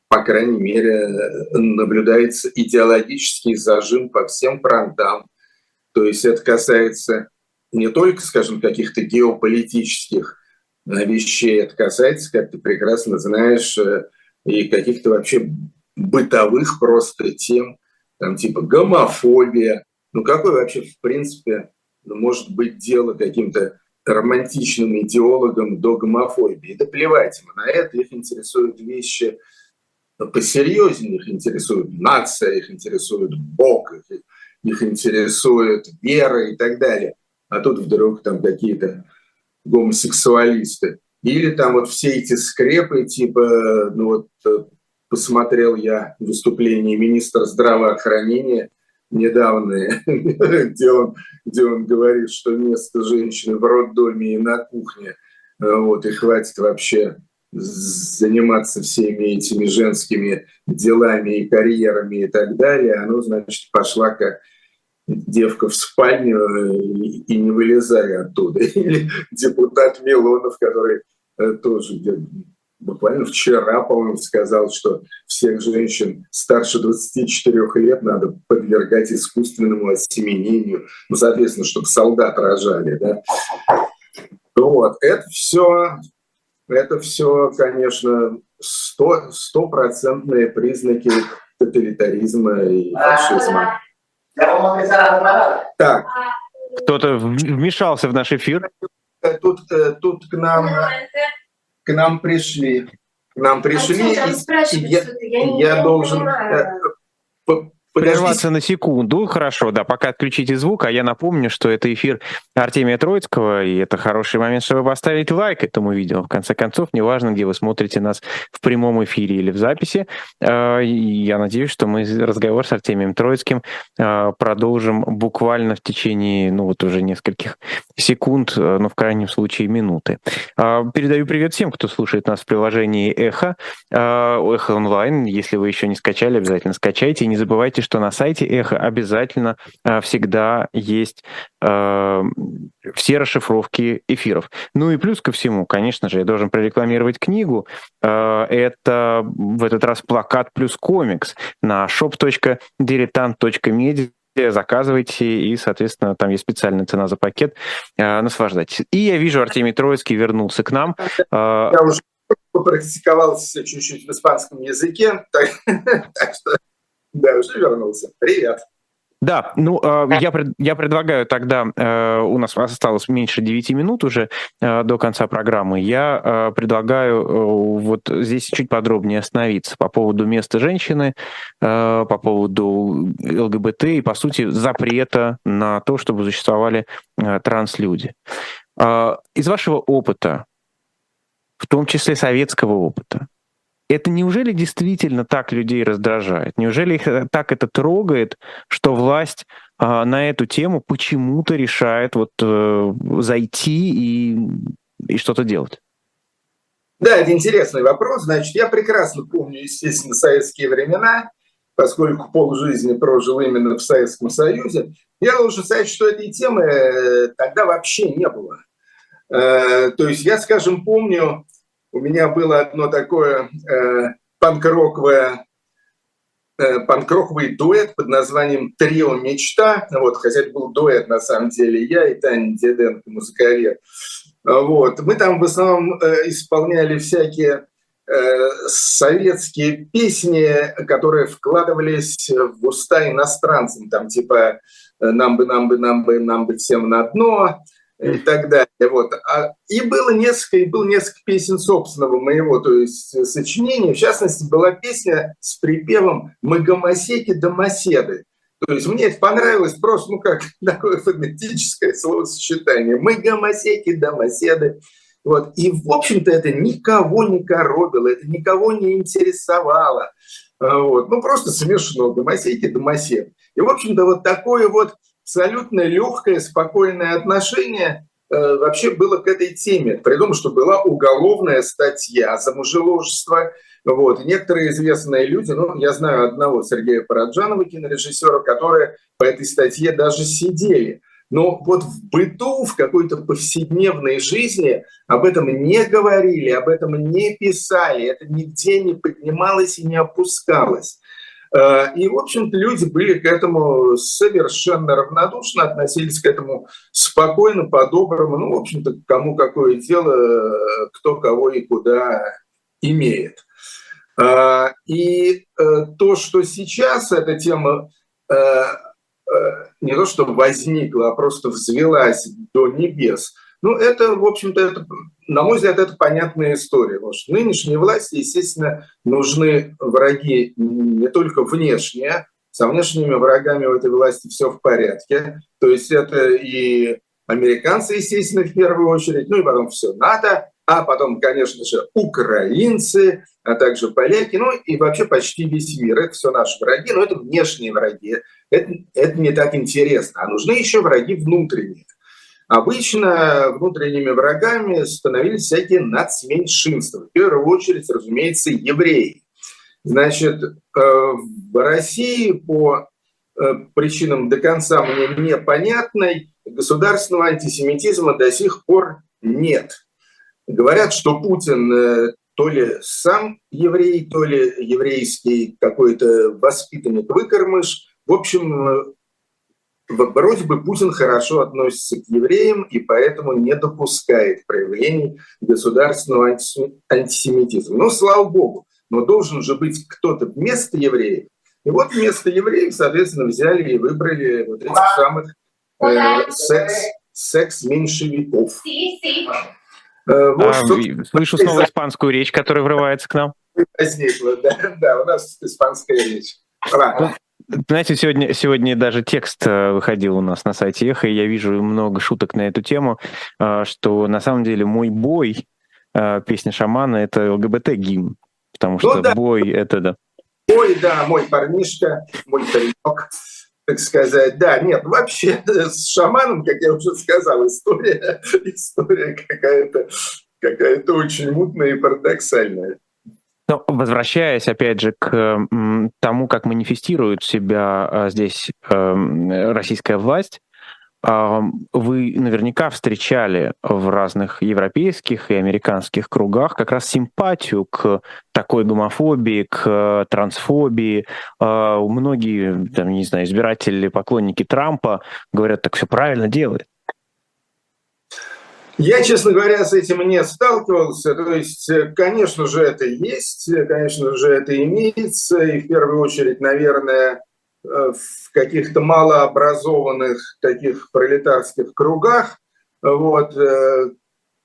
по крайней мере, наблюдается идеологический зажим по всем фронтам. То есть это касается не только, скажем, каких-то геополитических э, вещей, это касается, как ты прекрасно знаешь, э, и каких-то вообще бытовых просто тем, там типа гомофобия. Ну какой вообще, в принципе, может быть дело каким-то романтичным идеологам до гомофобии. Да плевать им на это, их интересуют вещи посерьезнее, их интересует нация, их интересует Бог, их, их интересует вера и так далее. А тут вдруг там какие-то гомосексуалисты. Или там вот все эти скрепы, типа, ну вот э, посмотрел я выступление министра здравоохранения, недавние, где он, где он говорит, что место женщины в роддоме и на кухне, вот, и хватит вообще заниматься всеми этими женскими делами и карьерами и так далее, оно, значит, пошла как девка в спальню и, и не вылезая оттуда. Или депутат Милонов, который э, тоже буквально вчера, по-моему, сказал, что всех женщин старше 24 лет надо подвергать искусственному осеменению, ну, соответственно, чтобы солдат рожали, да. Вот, это все, это все, конечно, сто, стопроцентные признаки тоталитаризма и фашизма. Так. Кто-то вмешался в наш эфир. Тут, э, тут к нам к нам пришли. К нам пришли, и, и я, я должен э, Прерваться на секунду. Хорошо, да, пока отключите звук, а я напомню, что это эфир Артемия Троицкого, и это хороший момент, чтобы поставить лайк этому видео. В конце концов, неважно, где вы смотрите нас в прямом эфире или в записи. А, я надеюсь, что мы разговор с Артемием Троицким а, продолжим буквально в течение, ну вот уже нескольких секунд, а, ну в крайнем случае минуты. Передаю привет всем, кто слушает нас в приложении Эхо, Эхо онлайн. Если вы еще не скачали, обязательно скачайте. И не забывайте, что на сайте Эхо обязательно э, всегда есть э, все расшифровки эфиров. Ну и плюс ко всему, конечно же, я должен прорекламировать книгу. Э, это в этот раз плакат плюс комикс на shop.diletant.media заказывайте, и, соответственно, там есть специальная цена за пакет. Э, наслаждайтесь. И я вижу, Артемий Троицкий вернулся к нам. Э, я уже попрактиковался чуть-чуть в испанском языке, так, так что да, уже вернулся. Привет. Да, ну э, я, пред, я предлагаю тогда, э, у нас осталось меньше 9 минут уже э, до конца программы, я э, предлагаю э, вот здесь чуть подробнее остановиться по поводу места женщины, э, по поводу ЛГБТ и, по сути, запрета на то, чтобы существовали э, транслюди. Э, из вашего опыта, в том числе советского опыта, это неужели действительно так людей раздражает? Неужели их э, так это трогает, что власть а, на эту тему почему-то решает вот э, зайти и, и что-то делать? Да, это интересный вопрос. Значит, я прекрасно помню, естественно, советские времена, поскольку полжизни прожил именно в Советском Союзе. Я должен сказать, что этой темы э, тогда вообще не было. Э, то есть я, скажем, помню, у меня было одно такое э, панк-роковое э, панк-роковый дуэт под названием «Трио мечта». Вот, хотя это был дуэт, на самом деле, я и Таня Деденко, музыкальер. Вот. Мы там в основном э, исполняли всякие э, советские песни, которые вкладывались в уста иностранцам, там типа «Нам бы, нам бы, нам бы, нам бы всем на дно», и так далее. Вот. А, и было несколько, и было несколько песен собственного моего, то есть э, сочинения. В частности, была песня с припевом «Мы гомосеки домоседы». То есть мне это понравилось просто, ну, как такое фонетическое словосочетание. Мы гомосеки домоседы. Вот. И, в общем-то, это никого не коробило, это никого не интересовало. А, вот. Ну, просто смешно. Домосеки, домосед. И, в общем-то, вот такое вот абсолютно легкое, спокойное отношение э, вообще было к этой теме. При том, что была уголовная статья за мужеложество. Вот. некоторые известные люди, ну, я знаю одного Сергея Параджанова, кинорежиссера, которые по этой статье даже сидели. Но вот в быту, в какой-то повседневной жизни об этом не говорили, об этом не писали, это нигде не поднималось и не опускалось. Э, и, в общем-то, люди были к этому совершенно равнодушно, относились к этому спокойно, по-доброму. Ну, в общем-то, кому какое дело, кто кого и куда имеет. Э, и э, то, что сейчас эта тема не то что возникла, а просто взвелась до небес – ну, это, в общем-то, это, на мой взгляд, это понятная история. Потому что нынешней власти, естественно, нужны враги не только внешние, со внешними врагами у этой власти все в порядке. То есть это и американцы, естественно, в первую очередь, ну и потом все НАТО, а потом, конечно же, украинцы, а также поляки, ну и вообще почти весь мир. Это все наши враги, но это внешние враги. Это, это не так интересно. А нужны еще враги внутренние. Обычно внутренними врагами становились всякие нацменьшинства. В первую очередь, разумеется, евреи. Значит, э, в России по э, причинам до конца мне непонятной государственного антисемитизма до сих пор нет. Говорят, что Путин э, то ли сам еврей, то ли еврейский какой-то воспитанник-выкормыш. В общем, вроде бы Путин хорошо относится к евреям и поэтому не допускает проявлений государственного антисемитизма. Ну, слава богу, но должен же быть кто-то вместо евреев. И вот вместо евреев, соответственно, взяли и выбрали вот этих самых э, секс, секс-меньшевиков. Э, вот, а, слышу снова испанскую речь, которая врывается к нам. Возникла, да, да, у нас испанская речь. Ладно. Знаете, сегодня, сегодня даже текст э, выходил у нас на сайте Эхо, и я вижу много шуток на эту тему, э, что на самом деле «Мой бой», э, песня шамана, это ЛГБТ-гимн, потому что ну, да. бой — это да. Бой, да, мой парнишка, мой паренек, так сказать. Да, нет, вообще с шаманом, как я уже сказал, история, история какая-то какая-то очень мутная и парадоксальная. Но возвращаясь, опять же, к тому, как манифестирует себя а, здесь эм, российская власть, вы наверняка встречали в разных европейских и американских кругах как раз симпатию к такой гомофобии, к трансфобии. А, многие, там, не знаю, избиратели, поклонники Трампа говорят, так все правильно делает. Я, честно говоря, с этим не сталкивался. То есть, э, конечно же, это есть, э, конечно же, это имеется. И в первую очередь, наверное, э, в каких-то малообразованных таких пролетарских кругах, вот,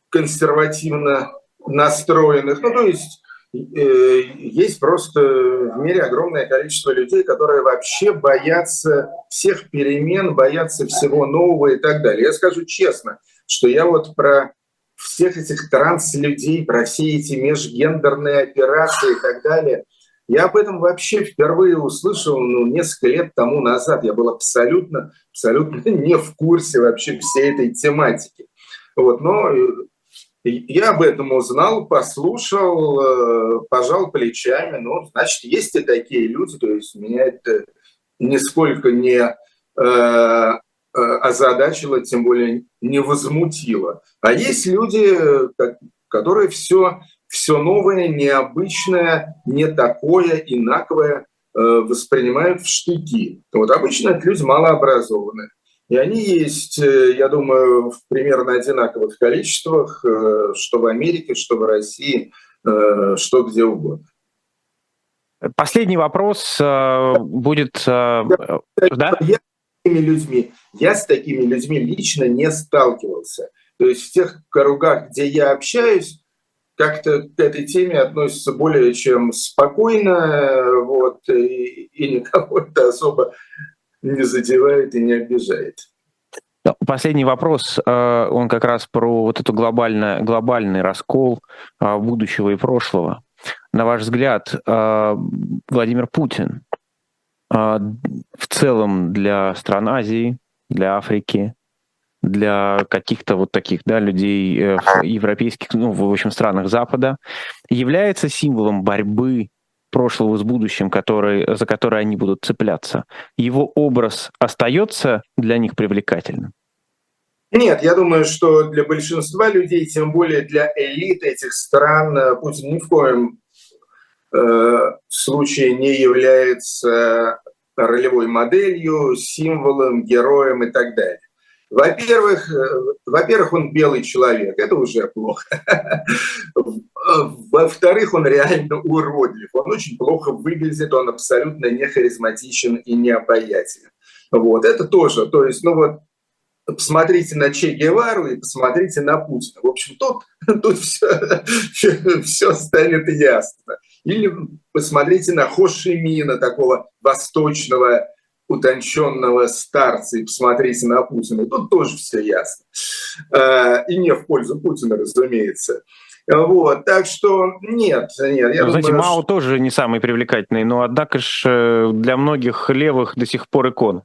консервативно настроенных. Ну, то есть есть просто в мире огромное количество людей, которые вообще боятся всех перемен, боятся всего нового и так далее. Я скажу честно – что я вот про всех этих транс-людей, про все эти межгендерные операции и так далее, я об этом вообще впервые услышал ну, несколько лет тому назад. Я был абсолютно, абсолютно не в курсе вообще всей этой тематики. Вот, но э, я об этом узнал, послушал, э, пожал плечами. Ну, значит, есть и такие люди, то есть меня это нисколько не э, озадачило, тем более не возмутило. А есть люди, которые все, все новое, необычное, не такое, инаковое э, воспринимают в штыки. Вот обычно это люди малообразованные. И они есть, э, я думаю, в примерно одинаковых количествах, что в Америке, что в России, что где угодно. Последний вопрос будет... Да? Я такими людьми. Я с такими людьми лично не сталкивался. То есть в тех кругах, где я общаюсь, как-то к этой теме относятся более чем спокойно, вот, и, и никого это особо не задевает и не обижает. Последний вопрос, э, он как раз про вот эту глобальный, глобальный раскол э, будущего и прошлого. На ваш взгляд, э, Владимир Путин в целом для стран Азии, для Африки, для каких-то вот таких да, людей э, европейских, ну, в общем, странах Запада, является символом борьбы прошлого с будущим, который, за который они будут цепляться. Его образ остается для них привлекательным? Нет, я думаю, что для большинства людей, тем более для элит этих стран, э, Путин ни в коем случае не является ролевой моделью, символом, героем и так далее. Во-первых, э, во-первых, он белый человек, это уже плохо. Во-вторых, он реально уродлив, он очень плохо выглядит, он абсолютно не харизматичен и не обаятелен. Вот, это тоже, то есть, ну вот, посмотрите на Че Гевару и посмотрите на Путина. В общем, тут, тут все, все станет ясно. Или посмотрите на Хошимина, такого восточного утонченного старца, и посмотрите на Путина. Тут тоже все ясно. А, и не в пользу Путина, разумеется. Вот, так что нет, нет. Я ну, думаю, знаете, Мао что... тоже не самый привлекательный, но однако же э, для многих левых до сих пор икон.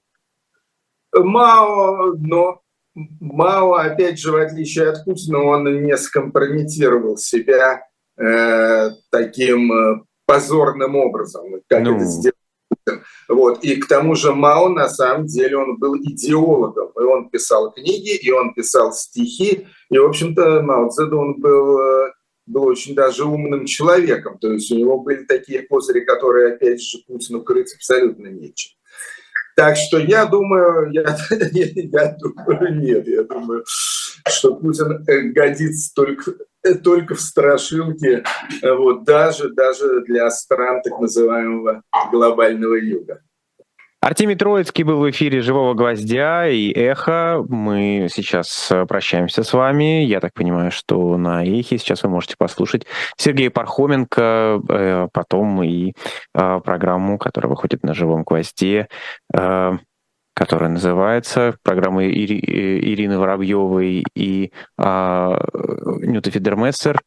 Мао, но Мао, опять же, в отличие от Путина, он не скомпрометировал себя э, таким э, позорным образом, как ну. это сделал вот. И к тому же Мао, на самом деле, он был идеологом. И он писал книги, и он писал стихи. И, в общем-то, Мао Цзэдун был э, был очень даже умным человеком. То есть у него были такие козыри, которые, опять же, Путину крыть абсолютно нечем. Так что я думаю, я, я думаю, нет, я думаю, что Путин э, годится только, только в страшилке, вот, даже, даже для стран так называемого глобального юга. Артемий Троицкий был в эфире «Живого гвоздя» и «Эхо». Мы сейчас э, прощаемся с вами. Я так понимаю, что на «Эхе» сейчас вы можете послушать Сергея Пархоменко, э, потом и э, программу, которая выходит на «Живом гвозде», которая называется программа Ирины Воробьевой и Нюта Фидермессер.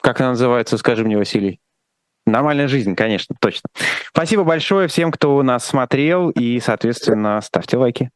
Как она называется, скажи мне, Василий? Нормальная жизнь, конечно, точно. Спасибо большое всем, кто нас смотрел, и, соответственно, ставьте лайки.